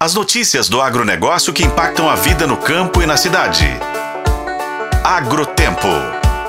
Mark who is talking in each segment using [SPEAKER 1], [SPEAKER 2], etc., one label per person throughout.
[SPEAKER 1] As notícias do agronegócio que impactam a vida no campo e na cidade. Agrotempo.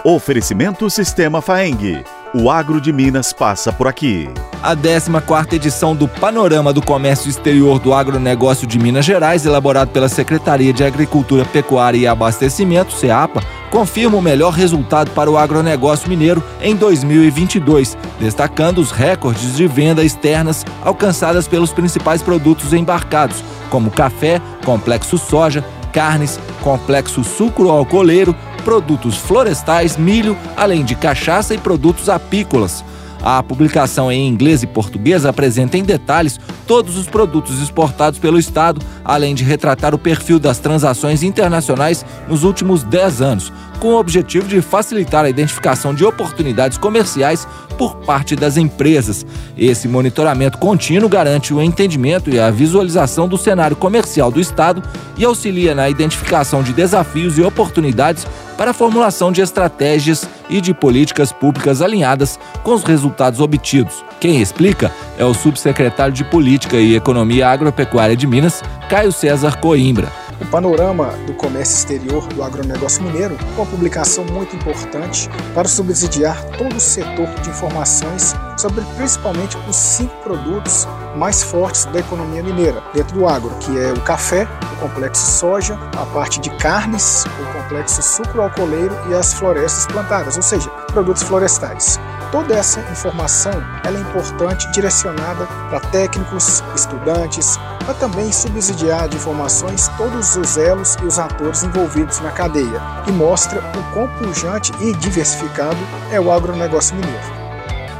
[SPEAKER 2] Oferecimento Sistema Faeng. O agro de Minas passa por aqui.
[SPEAKER 3] A 14ª edição do Panorama do Comércio Exterior do Agronegócio de Minas Gerais, elaborado pela Secretaria de Agricultura, Pecuária e Abastecimento, CEAPA, confirma o melhor resultado para o agronegócio mineiro em 2022, destacando os recordes de venda externas alcançadas pelos principais produtos embarcados, como café, complexo soja, carnes, complexo sucro-alcooleiro, produtos florestais, milho, além de cachaça e produtos apícolas. A publicação em inglês e português apresenta em detalhes todos os produtos exportados pelo Estado, além de retratar o perfil das transações internacionais nos últimos 10 anos, com o objetivo de facilitar a identificação de oportunidades comerciais por parte das empresas. Esse monitoramento contínuo garante o entendimento e a visualização do cenário comercial do Estado e auxilia na identificação de desafios e oportunidades para a formulação de estratégias e de políticas públicas alinhadas com os resultados obtidos. Quem explica é o subsecretário de Política e Economia Agropecuária de Minas, Caio César Coimbra.
[SPEAKER 4] O panorama do comércio exterior do agronegócio mineiro uma publicação muito importante para subsidiar todo o setor de informações sobre principalmente os cinco produtos mais fortes da economia mineira dentro do agro, que é o café, o complexo soja, a parte de carnes, o complexo sucro-alcooleiro e as florestas plantadas, ou seja, produtos florestais. Toda essa informação ela é importante direcionada para técnicos, estudantes, para também subsidiar de informações todos os elos e os atores envolvidos na cadeia, e mostra o quão pujante e diversificado é o agronegócio mineiro.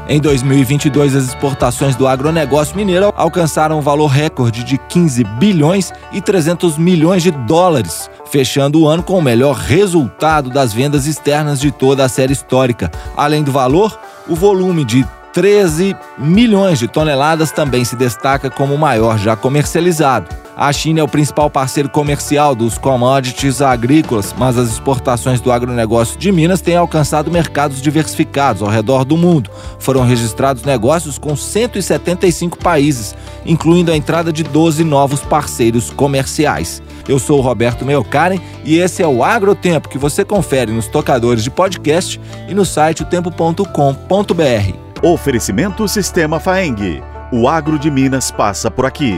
[SPEAKER 3] Em 2022, as exportações do agronegócio mineiro alcançaram um valor recorde de 15 bilhões e 300 milhões de dólares, fechando o ano com o melhor resultado das vendas externas de toda a série histórica. Além do valor, o volume de 13 milhões de toneladas também se destaca como o maior já comercializado. A China é o principal parceiro comercial dos commodities agrícolas, mas as exportações do agronegócio de Minas têm alcançado mercados diversificados ao redor do mundo. Foram registrados negócios com 175 países, incluindo a entrada de 12 novos parceiros comerciais. Eu sou o Roberto Meocaren e esse é o Agrotempo que você confere nos tocadores de podcast e no site otempo.com.br.
[SPEAKER 2] Oferecimento Sistema Faeng. O agro de Minas passa por aqui.